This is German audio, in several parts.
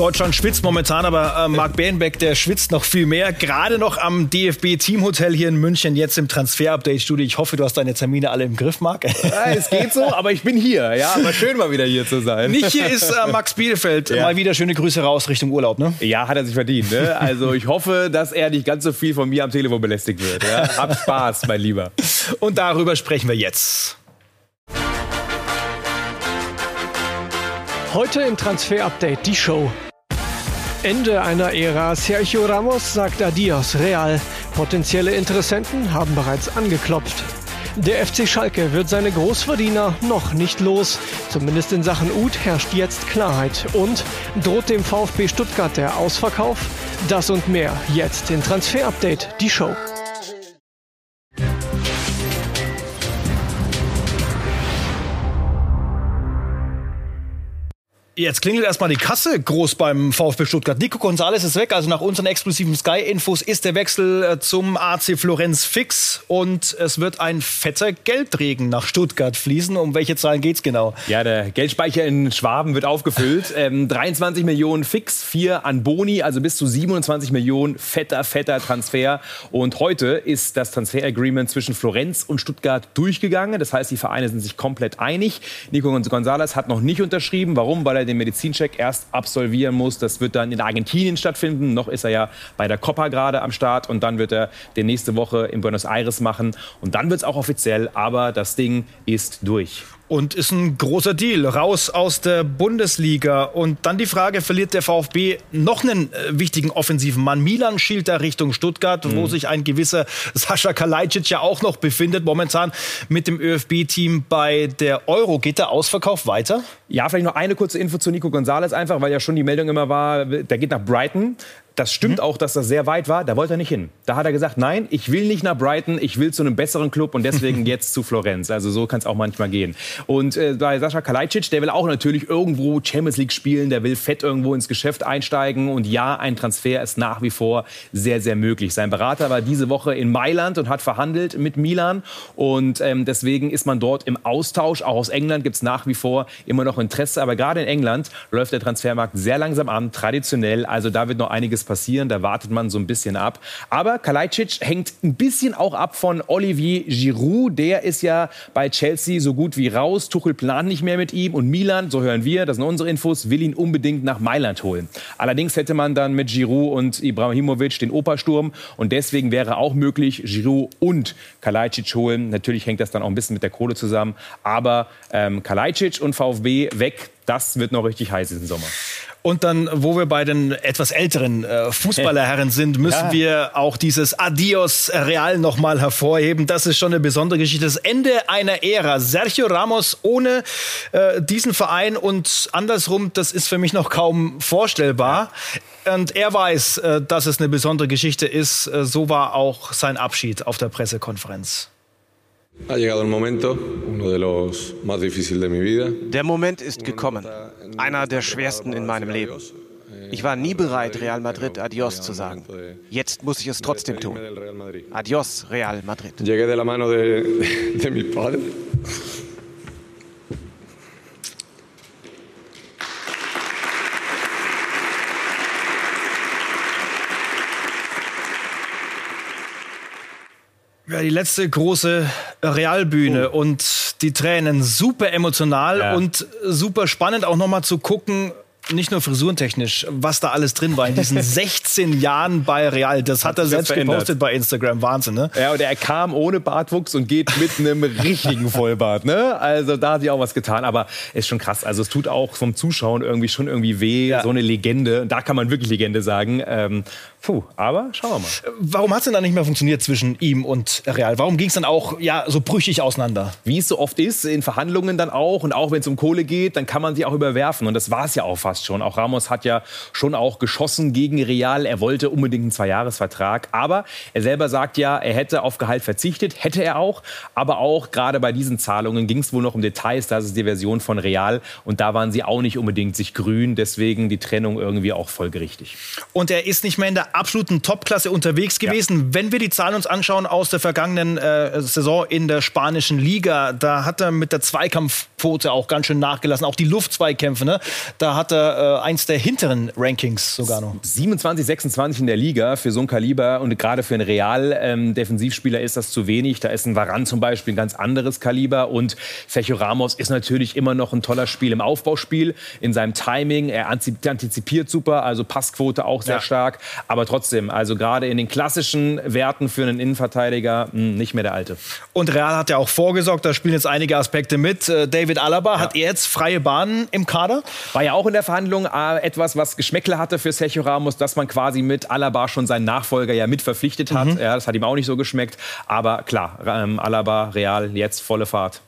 Deutschland schwitzt momentan, aber äh, Marc Bärenbeck, der schwitzt noch viel mehr. Gerade noch am DFB-Teamhotel hier in München, jetzt im Transfer-Update-Studio. Ich hoffe, du hast deine Termine alle im Griff, Marc. Ja, es geht so, aber ich bin hier. Ja, aber schön mal wieder hier zu sein. Nicht hier ist äh, Max Bielefeld. Ja. Mal wieder schöne Grüße raus Richtung Urlaub, ne? Ja, hat er sich verdient. Ne? Also ich hoffe, dass er nicht ganz so viel von mir am Telefon belästigt wird. Ja? Hab Spaß, mein Lieber. Und darüber sprechen wir jetzt. Heute im Transfer Update die Show. Ende einer Ära. Sergio Ramos sagt Adios Real. Potenzielle Interessenten haben bereits angeklopft. Der FC Schalke wird seine Großverdiener noch nicht los. Zumindest in Sachen Uth herrscht jetzt Klarheit. Und droht dem VfB Stuttgart der Ausverkauf? Das und mehr jetzt in Transfer Update, die Show. Jetzt klingelt erstmal die Kasse groß beim VfB Stuttgart. Nico Gonzalez ist weg. Also nach unseren exklusiven Sky-Infos ist der Wechsel äh, zum AC Florenz fix. Und es wird ein fetter Geldregen nach Stuttgart fließen. Um welche Zahlen geht es genau? Ja, der Geldspeicher in Schwaben wird aufgefüllt. ähm, 23 Millionen fix, 4 an Boni, also bis zu 27 Millionen. Fetter, fetter Transfer. Und heute ist das Transfer-Agreement zwischen Florenz und Stuttgart durchgegangen. Das heißt, die Vereine sind sich komplett einig. Nico Gonzalez hat noch nicht unterschrieben. Warum? Weil er den Medizincheck erst absolvieren muss. Das wird dann in Argentinien stattfinden. Noch ist er ja bei der Copa gerade am Start und dann wird er den nächste Woche in Buenos Aires machen. Und dann wird es auch offiziell, aber das Ding ist durch und ist ein großer Deal. Raus aus der Bundesliga. Und dann die Frage, verliert der VfB noch einen äh, wichtigen offensiven Mann? Milan schielt da Richtung Stuttgart, mhm. wo sich ein gewisser Sascha Kalajdzic ja auch noch befindet. Momentan mit dem ÖFB-Team bei der Euro. Geht der Ausverkauf weiter? Ja, vielleicht noch eine kurze Info zu Nico Gonzalez einfach, weil ja schon die Meldung immer war, der geht nach Brighton. Das stimmt mhm. auch, dass das sehr weit war. Da wollte er nicht hin. Da hat er gesagt, nein, ich will nicht nach Brighton, ich will zu einem besseren Club und deswegen jetzt zu Florenz. Also so kann es auch manchmal gehen. Und äh, bei Sascha Kalajdzic, der will auch natürlich irgendwo Champions League spielen, der will fett irgendwo ins Geschäft einsteigen. Und ja, ein Transfer ist nach wie vor sehr, sehr möglich. Sein Berater war diese Woche in Mailand und hat verhandelt mit Milan. Und ähm, deswegen ist man dort im Austausch. Auch aus England gibt es nach wie vor immer noch Interesse. Aber gerade in England läuft der Transfermarkt sehr langsam an, traditionell. Also da wird noch einiges passieren. Da wartet man so ein bisschen ab. Aber Kalajdzic hängt ein bisschen auch ab von Olivier Giroud. Der ist ja bei Chelsea so gut wie raus. Tuchel plant nicht mehr mit ihm. Und Milan, so hören wir, das sind unsere Infos, will ihn unbedingt nach Mailand holen. Allerdings hätte man dann mit Giroud und Ibrahimovic den Opersturm. Und deswegen wäre auch möglich, Giroud und Kalajdzic holen. Natürlich hängt das dann auch ein bisschen mit der Kohle zusammen. Aber ähm, Kalajdzic und VfB weg, das wird noch richtig heiß diesen Sommer. Und dann, wo wir bei den etwas älteren äh, Fußballerherren sind, müssen ja. wir auch dieses Adios Real nochmal hervorheben. Das ist schon eine besondere Geschichte. Das Ende einer Ära. Sergio Ramos ohne äh, diesen Verein und andersrum, das ist für mich noch kaum vorstellbar. Und er weiß, äh, dass es eine besondere Geschichte ist. Äh, so war auch sein Abschied auf der Pressekonferenz. Der Moment ist gekommen, einer der schwersten in meinem Leben. Ich war nie bereit, Real Madrid Adios zu sagen. Jetzt muss ich es trotzdem tun. Adios, Real Madrid. Llegué de la mano de, de mi padre. Ja, die letzte große Realbühne oh. und die Tränen super emotional ja. und super spannend auch nochmal zu gucken, nicht nur frisurentechnisch, was da alles drin war in diesen 16 Jahren bei Real. Das hat, hat er selbst gepostet bei Instagram. Wahnsinn, ne? Ja, und er kam ohne Bartwuchs und geht mit einem richtigen Vollbart, ne? Also da hat sich auch was getan. Aber ist schon krass. Also es tut auch vom Zuschauen irgendwie schon irgendwie weh. Ja. So eine Legende. Da kann man wirklich Legende sagen. Ähm, puh, aber schauen wir mal. Warum hat es denn dann nicht mehr funktioniert zwischen ihm und Real? Warum ging es dann auch ja, so brüchig auseinander? Wie es so oft ist, in Verhandlungen dann auch. Und auch wenn es um Kohle geht, dann kann man sie auch überwerfen. Und das war es ja auch fast schon. Auch Ramos hat ja schon auch geschossen gegen Real. Er wollte unbedingt einen Zweijahresvertrag. Aber er selber sagt ja, er hätte auf Gehalt verzichtet. Hätte er auch. Aber auch gerade bei diesen Zahlungen ging es wohl noch um Details. Das ist die Version von Real. Und da waren sie auch nicht unbedingt sich grün. Deswegen die Trennung irgendwie auch folgerichtig. Und er ist nicht mehr in der der absoluten Topklasse unterwegs gewesen. Ja. Wenn wir die Zahlen uns anschauen aus der vergangenen äh, Saison in der spanischen Liga, da hat er mit der Zweikampfquote auch ganz schön nachgelassen. Auch die Luftzweikämpfe, ne? da hat er äh, eins der hinteren Rankings sogar noch. 27, 26 in der Liga für so ein Kaliber und gerade für einen Real-Defensivspieler ähm, ist das zu wenig. Da ist ein Varan zum Beispiel ein ganz anderes Kaliber und Sergio Ramos ist natürlich immer noch ein toller Spiel im Aufbauspiel, in seinem Timing. Er antizipiert super, also Passquote auch sehr ja. stark. Aber trotzdem, also gerade in den klassischen Werten für einen Innenverteidiger mh, hm, nicht mehr der alte. Und Real hat ja auch vorgesorgt, da spielen jetzt einige Aspekte mit. Äh, David Alaba, ja. hat er jetzt freie Bahnen im Kader? War ja auch in der Verhandlung äh, etwas, was Geschmäckle hatte für Sergio Ramos, dass man quasi mit Alaba schon seinen Nachfolger ja mit verpflichtet hat. Mhm. Ja, das hat ihm auch nicht so geschmeckt. Aber klar, ähm, Alaba, Real, jetzt volle Fahrt.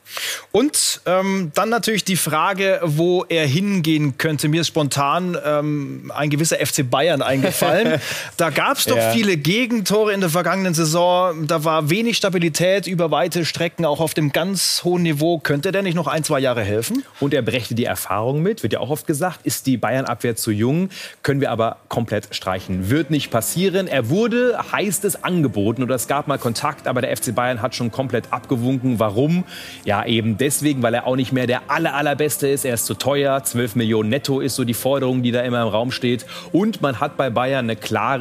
Und ähm, dann natürlich die Frage, wo er hingehen könnte. Mir ist spontan ähm, ein gewisser FC Bayern eingefallen. da gab es doch ja. viele Gegentore in der vergangenen Saison. Da war wenig Stabilität über weite Strecken, auch auf dem ganz hohen Niveau. Könnte der nicht noch ein, zwei Jahre helfen? Und er brächte die Erfahrung mit, wird ja auch oft gesagt. Ist die Bayern-Abwehr zu jung? Können wir aber komplett streichen. Wird nicht passieren. Er wurde, heißt es, angeboten oder es gab mal Kontakt, aber der FC Bayern hat schon komplett abgewunken. Warum? Ja, eben deswegen, weil er auch nicht mehr der aller, allerbeste ist. Er ist zu teuer. 12 Millionen netto ist so die Forderung, die da immer im Raum steht. Und man hat bei Bayern eine klare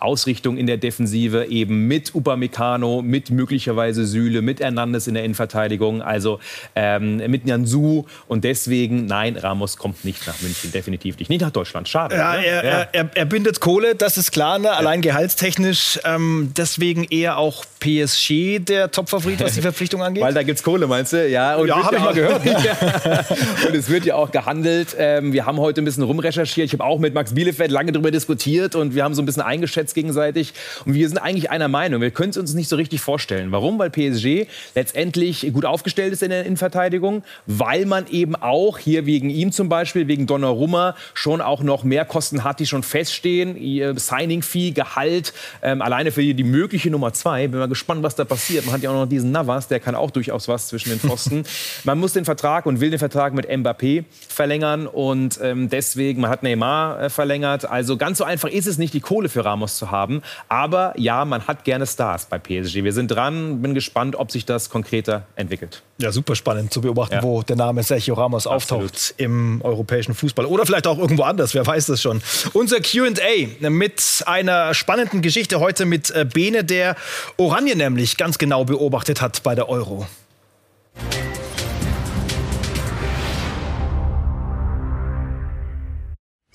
Ausrichtung in der Defensive, eben mit Upamecano, mit möglicherweise Süle, mit Hernandez in der Innenverteidigung, also ähm, mit Nyanzu. Und deswegen, nein, Ramos kommt nicht nach München, definitiv nicht. Nicht nach Deutschland, schade. Ja, ne? er, ja. Er, er, bindet Kohle, das ist klar, ne? allein gehaltstechnisch. Ähm, deswegen eher auch PSG der Topfavorit, was die Verpflichtung angeht. Weil da gibt es Kohle, meinst du? Ja, ja habe ich mal gehört. und es wird ja auch gehandelt. Ähm, wir haben heute ein bisschen rumrecherchiert. Ich habe auch mit Max Bielefeld lange darüber diskutiert und wir haben so ein bisschen eingeschätzt gegenseitig. Und wir sind eigentlich einer Meinung. Wir können es uns nicht so richtig vorstellen. Warum? Weil PSG letztendlich gut aufgestellt ist in der Innenverteidigung, weil man eben auch hier wegen ihm zum Beispiel, wegen Donnarumma, schon auch noch mehr Kosten hat, die schon feststehen. Signing-Fee, Gehalt, ähm, alleine für die mögliche Nummer zwei. Bin mal gespannt, was da passiert. Man hat ja auch noch diesen Navas, der kann auch durchaus was zwischen den Pfosten. man muss den Vertrag und will den Vertrag mit Mbappé verlängern und ähm, deswegen, man hat Neymar äh, verlängert. Also ganz so einfach ist es nicht, die Kohle für Ramos zu haben. Aber ja, man hat gerne Stars bei PSG. Wir sind dran, bin gespannt, ob sich das konkreter entwickelt. Ja, super spannend zu beobachten, ja. wo der Name Sergio Ramos Absolut. auftaucht im europäischen Fußball. Oder vielleicht auch irgendwo anders, wer weiß das schon. Unser QA mit einer spannenden Geschichte heute mit äh, Bene, der Oranje nämlich ganz genau beobachtet hat bei der Euro.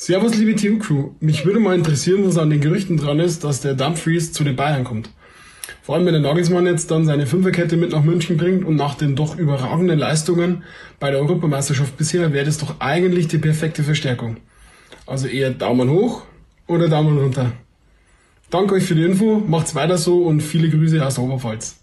Servus, liebe Teamcrew. Mich würde mal interessieren, was an den Gerüchten dran ist, dass der Dumfries zu den Bayern kommt. Vor allem, wenn der Nagelsmann jetzt dann seine Fünferkette mit nach München bringt und nach den doch überragenden Leistungen bei der Europameisterschaft bisher wäre das doch eigentlich die perfekte Verstärkung. Also eher Daumen hoch oder Daumen runter. Danke euch für die Info, macht's weiter so und viele Grüße aus der Oberpfalz.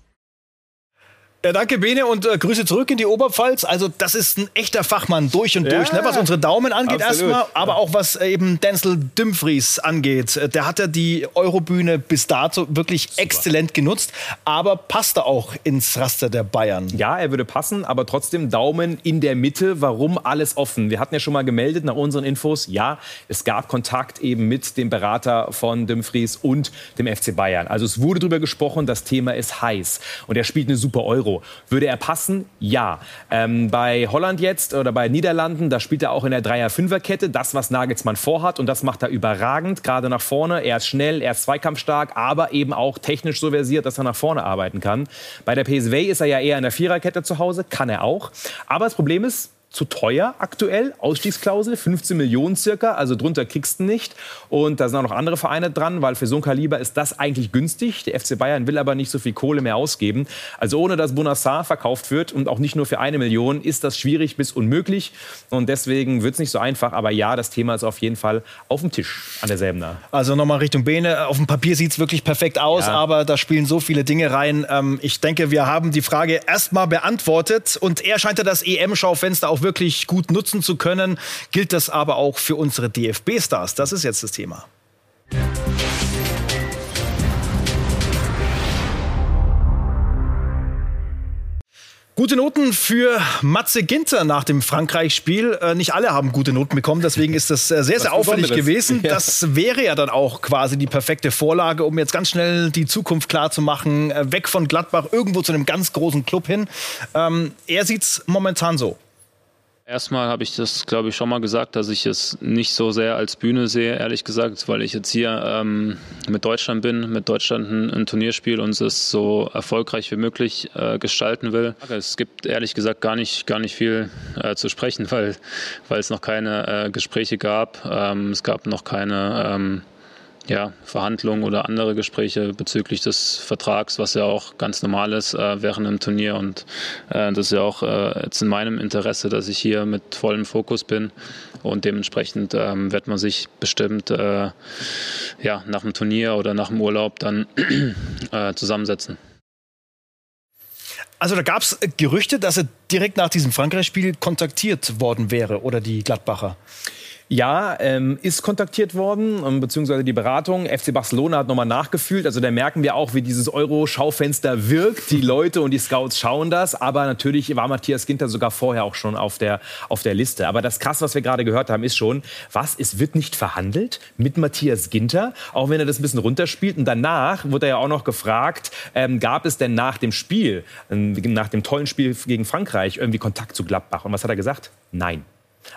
Ja, danke, Bene, und äh, Grüße zurück in die Oberpfalz. Also, das ist ein echter Fachmann durch und ja, durch, ne, was unsere Daumen angeht erstmal, aber auch was äh, eben Denzel Dumfries angeht. Äh, der hat ja die Eurobühne bis dato wirklich Super. exzellent genutzt, aber passte auch ins Raster der Bayern. Ja, er würde passen, aber trotzdem Daumen in der Mitte. Warum alles offen? Wir hatten ja schon mal gemeldet nach unseren Infos, ja, es gab Kontakt eben mit dem Berater von Dumfries und dem FC Bayern. Also es wurde darüber gesprochen, das Thema ist heiß und er spielt eine super Euro. Würde er passen? Ja. Ähm, bei Holland jetzt oder bei Niederlanden, da spielt er auch in der Dreier-Fünfer-Kette. Das, was Nagelsmann vorhat. Und das macht er überragend, gerade nach vorne. Er ist schnell, er ist zweikampfstark, aber eben auch technisch so versiert, dass er nach vorne arbeiten kann. Bei der PSV ist er ja eher in der Viererkette zu Hause, kann er auch. Aber das Problem ist, zu teuer aktuell, Ausstiegsklausel, 15 Millionen circa, also drunter kriegst du nicht. Und da sind auch noch andere Vereine dran, weil für so ein Kaliber ist das eigentlich günstig. Der FC Bayern will aber nicht so viel Kohle mehr ausgeben. Also ohne dass Bonassar verkauft wird und auch nicht nur für eine Million, ist das schwierig bis unmöglich. Und deswegen wird es nicht so einfach. Aber ja, das Thema ist auf jeden Fall auf dem Tisch an derselben Säbener. Also nochmal Richtung Bene. Auf dem Papier sieht es wirklich perfekt aus, ja. aber da spielen so viele Dinge rein. Ähm, ich denke, wir haben die Frage erstmal beantwortet. Und er scheint ja das EM-Schaufenster auch wirklich gut nutzen zu können. Gilt das aber auch für unsere DFB-Stars? Das ist jetzt das Thema. Gute Noten für Matze Ginter nach dem Frankreich-Spiel. Äh, nicht alle haben gute Noten bekommen, deswegen ist das äh, sehr, sehr auffällig gewesen. Ja. Das wäre ja dann auch quasi die perfekte Vorlage, um jetzt ganz schnell die Zukunft klar zu machen. Äh, weg von Gladbach, irgendwo zu einem ganz großen Club hin. Ähm, er sieht es momentan so. Erstmal habe ich das, glaube ich, schon mal gesagt, dass ich es nicht so sehr als Bühne sehe, ehrlich gesagt, weil ich jetzt hier ähm, mit Deutschland bin, mit Deutschland ein, ein Turnierspiel und es so erfolgreich wie möglich äh, gestalten will. Es gibt ehrlich gesagt gar nicht, gar nicht viel äh, zu sprechen, weil, weil es noch keine äh, Gespräche gab. Ähm, es gab noch keine ähm, ja, Verhandlungen oder andere Gespräche bezüglich des Vertrags, was ja auch ganz normal ist äh, während einem Turnier. Und äh, das ist ja auch äh, jetzt in meinem Interesse, dass ich hier mit vollem Fokus bin. Und dementsprechend ähm, wird man sich bestimmt äh, ja, nach dem Turnier oder nach dem Urlaub dann äh, zusammensetzen. Also da gab es Gerüchte, dass er direkt nach diesem Frankreich-Spiel kontaktiert worden wäre oder die Gladbacher. Ja, ähm, ist kontaktiert worden, ähm, beziehungsweise die Beratung. FC Barcelona hat nochmal nachgefühlt. Also da merken wir auch, wie dieses Euro-Schaufenster wirkt. Die Leute und die Scouts schauen das. Aber natürlich war Matthias Ginter sogar vorher auch schon auf der, auf der Liste. Aber das Krass, was wir gerade gehört haben, ist schon, was, es wird nicht verhandelt mit Matthias Ginter, auch wenn er das ein bisschen runterspielt. Und danach wurde er ja auch noch gefragt, ähm, gab es denn nach dem Spiel, ähm, nach dem tollen Spiel gegen Frankreich, irgendwie Kontakt zu Gladbach? Und was hat er gesagt? Nein.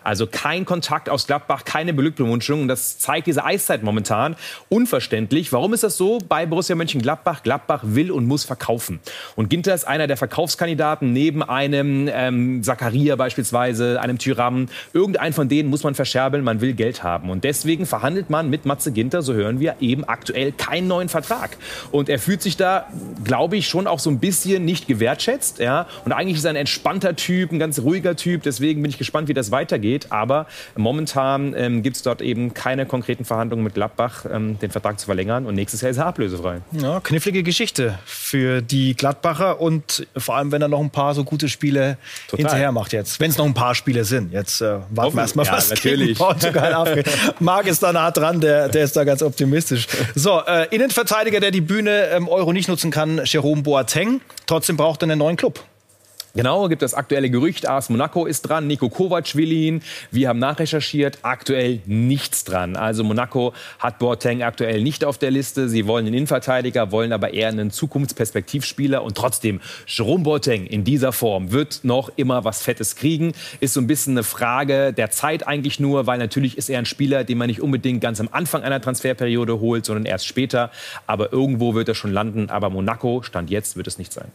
Also kein Kontakt aus Gladbach, keine Beglückwünschung. Und das zeigt diese Eiszeit momentan. Unverständlich. Warum ist das so bei Borussia Mönchengladbach? Gladbach will und muss verkaufen. Und Ginter ist einer der Verkaufskandidaten neben einem ähm, Zakaria beispielsweise, einem Tyram. Irgendeinen von denen muss man verscherbeln. Man will Geld haben. Und deswegen verhandelt man mit Matze Ginter, so hören wir, eben aktuell keinen neuen Vertrag. Und er fühlt sich da, glaube ich, schon auch so ein bisschen nicht gewertschätzt. Ja? Und eigentlich ist er ein entspannter Typ, ein ganz ruhiger Typ. Deswegen bin ich gespannt, wie das weitergeht weitergeht. Aber momentan ähm, gibt es dort eben keine konkreten Verhandlungen mit Gladbach, ähm, den Vertrag zu verlängern. Und nächstes Jahr ist er ablösefrei. Ja, knifflige Geschichte für die Gladbacher und vor allem, wenn er noch ein paar so gute Spiele Total. hinterher macht jetzt. Wenn es noch ein paar Spiele sind. Jetzt äh, warten wir erstmal, ja, was natürlich. Portugal abgeht. Marc ist da nah dran, der, der ist da ganz optimistisch. So, äh, Innenverteidiger, der die Bühne ähm, Euro nicht nutzen kann, Jerome Boateng. Trotzdem braucht er einen neuen Club. Genau, gibt das aktuelle Gerücht, AS Monaco ist dran, Nico Kovac will ihn. Wir haben nachrecherchiert, aktuell nichts dran. Also Monaco hat Boateng aktuell nicht auf der Liste. Sie wollen einen Innenverteidiger, wollen aber eher einen Zukunftsperspektivspieler. Und trotzdem, Jerome Boateng in dieser Form wird noch immer was Fettes kriegen. Ist so ein bisschen eine Frage der Zeit eigentlich nur, weil natürlich ist er ein Spieler, den man nicht unbedingt ganz am Anfang einer Transferperiode holt, sondern erst später. Aber irgendwo wird er schon landen. Aber Monaco, Stand jetzt, wird es nicht sein.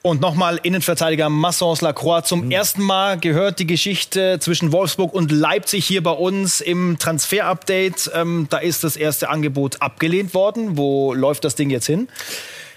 Und nochmal Innenverteidiger Massons Lacroix. Zum mhm. ersten Mal gehört die Geschichte zwischen Wolfsburg und Leipzig hier bei uns im Transfer-Update. Ähm, da ist das erste Angebot abgelehnt worden. Wo läuft das Ding jetzt hin?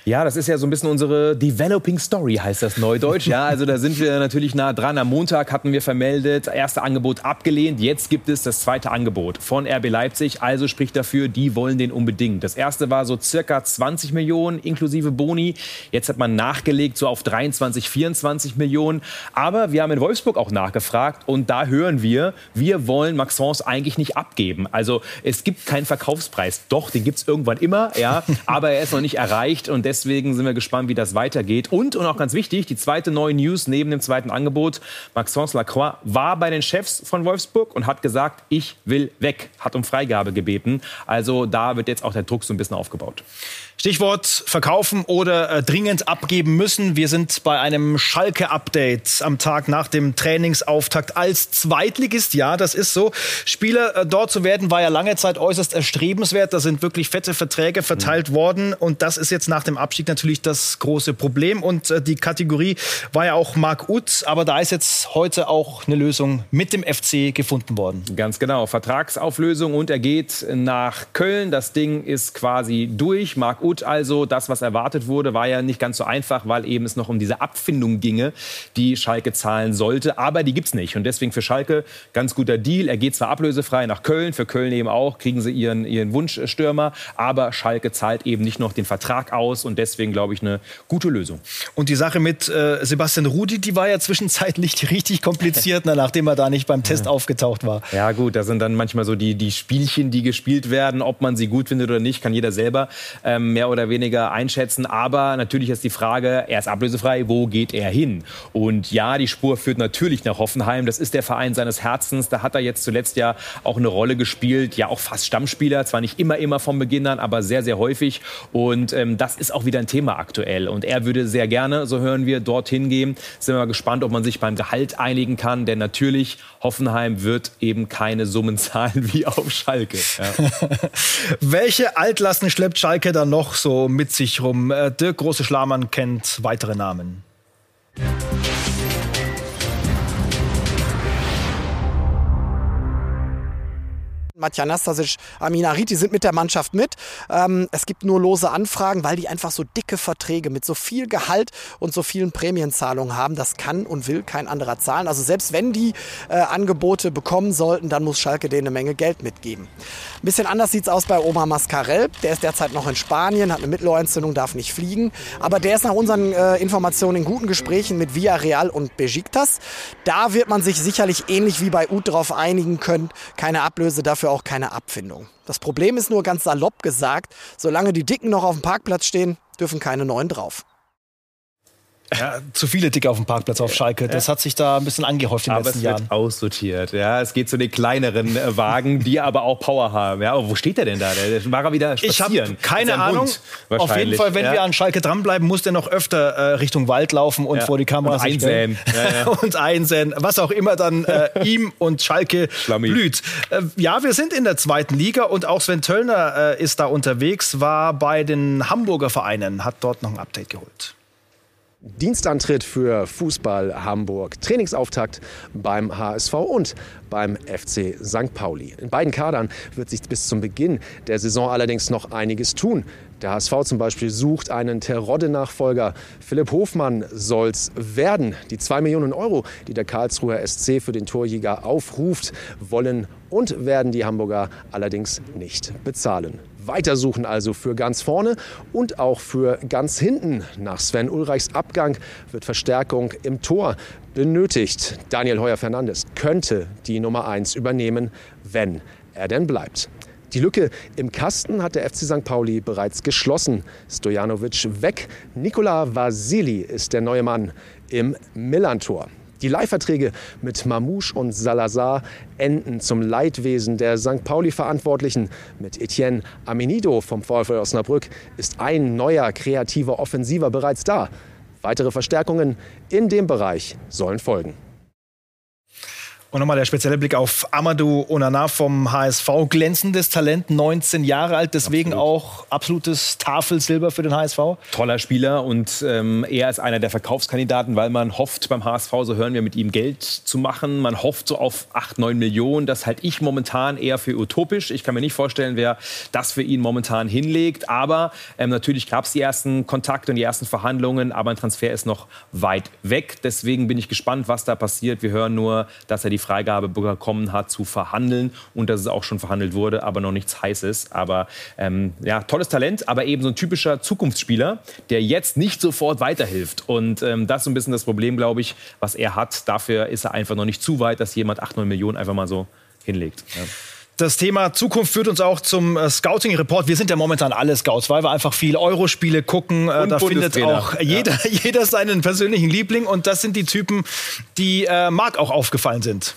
Ja, das ist ja so ein bisschen unsere Developing Story, heißt das Neudeutsch. Ja, also da sind wir natürlich nah dran. Am Montag hatten wir vermeldet, erste Angebot abgelehnt. Jetzt gibt es das zweite Angebot von RB Leipzig. Also spricht dafür, die wollen den unbedingt. Das erste war so circa 20 Millionen inklusive Boni. Jetzt hat man nachgelegt so auf 23, 24 Millionen. Aber wir haben in Wolfsburg auch nachgefragt und da hören wir, wir wollen Maxence eigentlich nicht abgeben. Also es gibt keinen Verkaufspreis. Doch, den gibt es irgendwann immer, ja, aber er ist noch nicht erreicht und deswegen Deswegen sind wir gespannt, wie das weitergeht. Und, und auch ganz wichtig, die zweite neue News neben dem zweiten Angebot. Maxence Lacroix war bei den Chefs von Wolfsburg und hat gesagt, ich will weg. Hat um Freigabe gebeten. Also da wird jetzt auch der Druck so ein bisschen aufgebaut. Stichwort verkaufen oder äh, dringend abgeben müssen. Wir sind bei einem Schalke-Update am Tag nach dem Trainingsauftakt als Zweitligist. Ja, das ist so. Spieler äh, dort zu werden, war ja lange Zeit äußerst erstrebenswert. Da sind wirklich fette Verträge verteilt mhm. worden. Und das ist jetzt nach dem Abstieg natürlich das große Problem. Und äh, die Kategorie war ja auch Marc Uth. Aber da ist jetzt heute auch eine Lösung mit dem FC gefunden worden. Ganz genau. Vertragsauflösung und er geht nach Köln. Das Ding ist quasi durch. Marc Uth also, das, was erwartet wurde, war ja nicht ganz so einfach, weil eben es noch um diese Abfindung ginge, die Schalke zahlen sollte. Aber die gibt es nicht. Und deswegen für Schalke ganz guter Deal. Er geht zwar ablösefrei nach Köln, für Köln eben auch, kriegen sie ihren, ihren Wunschstürmer. Aber Schalke zahlt eben nicht noch den Vertrag aus. Und und deswegen glaube ich eine gute Lösung. Und die Sache mit äh, Sebastian Rudi, die war ja zwischenzeitlich richtig kompliziert, ne, nachdem er da nicht beim Test aufgetaucht war. Ja gut, da sind dann manchmal so die, die Spielchen, die gespielt werden, ob man sie gut findet oder nicht, kann jeder selber ähm, mehr oder weniger einschätzen. Aber natürlich ist die Frage, er ist ablösefrei, wo geht er hin? Und ja, die Spur führt natürlich nach Hoffenheim. Das ist der Verein seines Herzens. Da hat er jetzt zuletzt ja auch eine Rolle gespielt. Ja, auch fast Stammspieler. Zwar nicht immer, immer vom Beginn an, aber sehr, sehr häufig. Und ähm, das ist auch wieder ein Thema aktuell. Und er würde sehr gerne, so hören wir, dorthin gehen. Sind wir mal gespannt, ob man sich beim Gehalt einigen kann. Denn natürlich, Hoffenheim wird eben keine Summen zahlen wie auf Schalke. Ja. Welche Altlasten schleppt Schalke dann noch so mit sich rum? Äh, Dirk Große-Schlamann kennt weitere Namen. Matja Nastasic, Amina Riti sind mit der Mannschaft mit. Ähm, es gibt nur lose Anfragen, weil die einfach so dicke Verträge mit so viel Gehalt und so vielen Prämienzahlungen haben. Das kann und will kein anderer zahlen. Also selbst wenn die äh, Angebote bekommen sollten, dann muss Schalke denen eine Menge Geld mitgeben. Ein bisschen anders sieht es aus bei Omar Mascarell. Der ist derzeit noch in Spanien, hat eine Mittelohrentzündung, darf nicht fliegen. Aber der ist nach unseren äh, Informationen in guten Gesprächen mit Villarreal und Besiktas. Da wird man sich sicherlich ähnlich wie bei Ut darauf einigen können. Keine Ablöse dafür dafür auch keine Abfindung. Das Problem ist nur ganz salopp gesagt, solange die Dicken noch auf dem Parkplatz stehen, dürfen keine neuen drauf. Ja, zu viele Dicke auf dem Parkplatz auf Schalke. Das hat sich da ein bisschen angehäuft in den aber letzten es wird Jahren. aussortiert. Ja, es geht zu den kleineren äh, Wagen, die aber auch Power haben. Ja, aber wo steht der denn da? Der, war er wieder Ich spazieren. habe keine Ahnung. Hund Auf jeden. Fall, wenn ja. wir an Schalke dranbleiben, muss der noch öfter äh, Richtung Wald laufen und Ja. vor die Kamera Und einsäen. Ja, ja. und einsäen. Was auch immer dann äh, ihm und Schalke Schlammi. blüht. Äh, ja, wir sind in der zweiten Liga und auch Sven Töllner äh, ist da unterwegs, war bei den Hamburger Vereinen, hat dort noch ein Update geholt. Dienstantritt für Fußball Hamburg, Trainingsauftakt beim HSV und beim FC St. Pauli. In beiden Kadern wird sich bis zum Beginn der Saison allerdings noch einiges tun. Der HSV zum Beispiel sucht einen Terodde-Nachfolger. Philipp Hofmann soll's werden. Die 2 Millionen Euro, die der Karlsruher SC für den Torjäger aufruft, wollen und werden die Hamburger allerdings nicht bezahlen. Weitersuchen also für ganz vorne und auch für ganz hinten. Nach Sven Ulreichs Abgang wird Verstärkung im Tor benötigt. Daniel Heuer-Fernandes könnte die Nummer 1 übernehmen, wenn er denn bleibt. Die Lücke im Kasten hat der FC St. Pauli bereits geschlossen. Stojanovic weg. Nikola Vasili ist der neue Mann im Millantor. Die Leihverträge mit Mamouche und Salazar enden zum Leidwesen der St. Pauli-Verantwortlichen. Mit Etienne Amenido vom VfL Osnabrück ist ein neuer kreativer Offensiver bereits da. Weitere Verstärkungen in dem Bereich sollen folgen. Und nochmal der spezielle Blick auf Amadou Onana vom HSV. Glänzendes Talent, 19 Jahre alt, deswegen auch absolutes Tafelsilber für den HSV. Toller Spieler und ähm, er ist einer der Verkaufskandidaten, weil man hofft beim HSV, so hören wir, mit ihm Geld zu machen. Man hofft so auf 8, 9 Millionen. Das halte ich momentan eher für utopisch. Ich kann mir nicht vorstellen, wer das für ihn momentan hinlegt. Aber ähm, natürlich gab es die ersten Kontakte und die ersten Verhandlungen, aber ein Transfer ist noch weit weg. Deswegen bin ich gespannt, was da passiert. Wir hören nur, dass er die Freigabe bekommen hat, zu verhandeln und dass es auch schon verhandelt wurde, aber noch nichts Heißes. Aber ähm, ja, tolles Talent, aber eben so ein typischer Zukunftsspieler, der jetzt nicht sofort weiterhilft. Und ähm, das ist ein bisschen das Problem, glaube ich, was er hat. Dafür ist er einfach noch nicht zu weit, dass jemand 8, 9 Millionen einfach mal so hinlegt. Ja. Das Thema Zukunft führt uns auch zum äh, Scouting-Report. Wir sind ja momentan alle Scouts, weil wir einfach viel Eurospiele gucken. Äh, Und da findet auch jeder, jeder seinen persönlichen Liebling. Und das sind die Typen, die äh, Marc auch aufgefallen sind.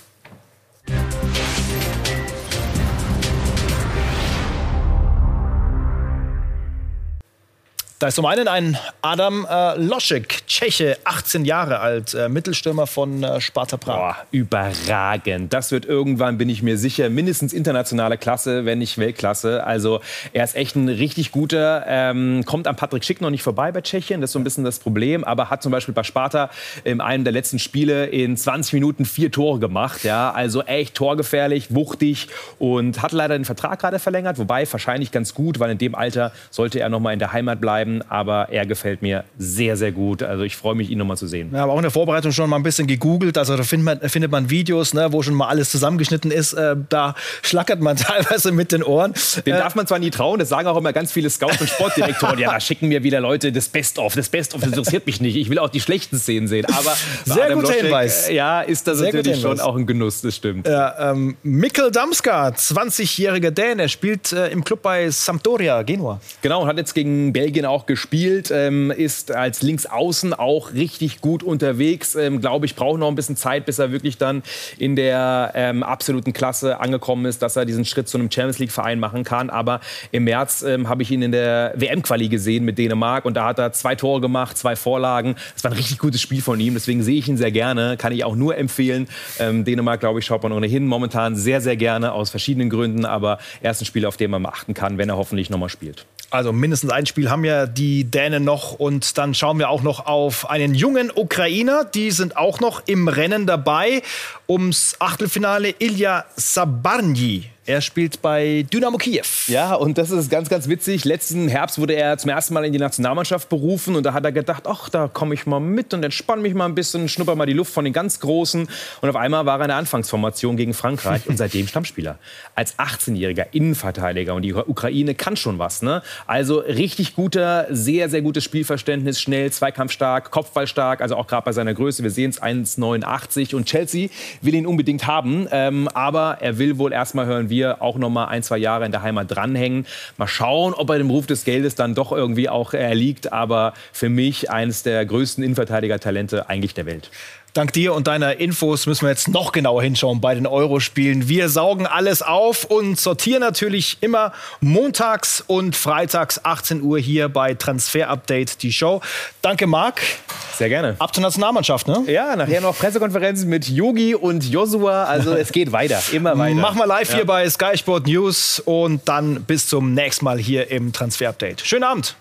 Da ist zum einen ein Adam äh, Loschek, Tscheche, 18 Jahre alt, äh, Mittelstürmer von äh, Sparta Prag. Boah, überragend. Das wird irgendwann, bin ich mir sicher, mindestens internationale Klasse, wenn nicht Weltklasse. Also er ist echt ein richtig guter, ähm, kommt an Patrick Schick noch nicht vorbei bei Tschechien, das ist so ein bisschen das Problem, aber hat zum Beispiel bei Sparta in einem der letzten Spiele in 20 Minuten vier Tore gemacht. Ja, also echt torgefährlich, wuchtig und hat leider den Vertrag gerade verlängert, wobei wahrscheinlich ganz gut, weil in dem Alter sollte er noch mal in der Heimat bleiben. Bleiben. Aber er gefällt mir sehr, sehr gut. Also ich freue mich, ihn nochmal zu sehen. Ja, aber auch in der Vorbereitung schon mal ein bisschen gegoogelt. Also da findet man, findet man Videos, ne, wo schon mal alles zusammengeschnitten ist. Äh, da schlackert man teilweise mit den Ohren. Den äh, darf man zwar nie trauen, das sagen auch immer ganz viele Scouts und Sportdirektoren. ja, da schicken mir wieder Leute das Best-of. Das Best-of interessiert mich nicht. Ich will auch die schlechten Szenen sehen. Aber sehr guter Hinweis. Ja, ist das sehr natürlich schon auch ein Genuss, das stimmt. Ja, ähm, Mikkel Damska, 20-jähriger Däne, spielt äh, im Club bei Sampdoria, Genua. Genau, und hat jetzt gegen Belgien auch gespielt, ähm, ist als Linksaußen auch richtig gut unterwegs. Ähm, Glaube ich, braucht noch ein bisschen Zeit, bis er wirklich dann in der ähm, absoluten Klasse angekommen ist, dass er diesen Schritt zu einem Champions League-Verein machen kann. Aber im März ähm, habe ich ihn in der WM-Quali gesehen mit Dänemark und da hat er zwei Tore gemacht, zwei Vorlagen. Das war ein richtig gutes Spiel von ihm, deswegen sehe ich ihn sehr gerne, kann ich auch nur empfehlen. Ähm, Dänemark, glaube ich, schaut man ohnehin momentan sehr, sehr gerne aus verschiedenen Gründen, aber er ist ein Spieler, auf den man achten kann, wenn er hoffentlich nochmal spielt. Also mindestens ein Spiel haben ja die Dänen noch und dann schauen wir auch noch auf einen jungen Ukrainer. Die sind auch noch im Rennen dabei ums Achtelfinale. Ilya Sabarny er spielt bei Dynamo Kiew. Ja, und das ist ganz, ganz witzig. Letzten Herbst wurde er zum ersten Mal in die Nationalmannschaft berufen und da hat er gedacht, ach, da komme ich mal mit und entspanne mich mal ein bisschen, schnupper mal die Luft von den ganz Großen. Und auf einmal war er in der Anfangsformation gegen Frankreich und seitdem Stammspieler. Als 18-jähriger Innenverteidiger und die Ukraine kann schon was. Ne? Also richtig guter, sehr, sehr gutes Spielverständnis, schnell, zweikampfstark, kopfballstark, also auch gerade bei seiner Größe. Wir sehen es 1,89 und Chelsea will ihn unbedingt haben, ähm, aber er will wohl erst mal hören, wie wir auch noch mal ein, zwei Jahre in der Heimat dranhängen. Mal schauen, ob er dem Ruf des Geldes dann doch irgendwie auch erliegt. Aber für mich eines der größten Innenverteidiger-Talente eigentlich der Welt. Dank dir und deiner Infos müssen wir jetzt noch genauer hinschauen bei den Eurospielen. Wir saugen alles auf und sortieren natürlich immer montags und freitags 18 Uhr hier bei Transfer Update die Show. Danke, Marc. Sehr gerne. Ab zur Nationalmannschaft, ne? Ja, nachher noch Pressekonferenzen mit Yogi und Josua. Also es geht weiter, immer weiter. Machen wir live ja. hier bei Sky Sport News und dann bis zum nächsten Mal hier im Transfer Update. Schönen Abend.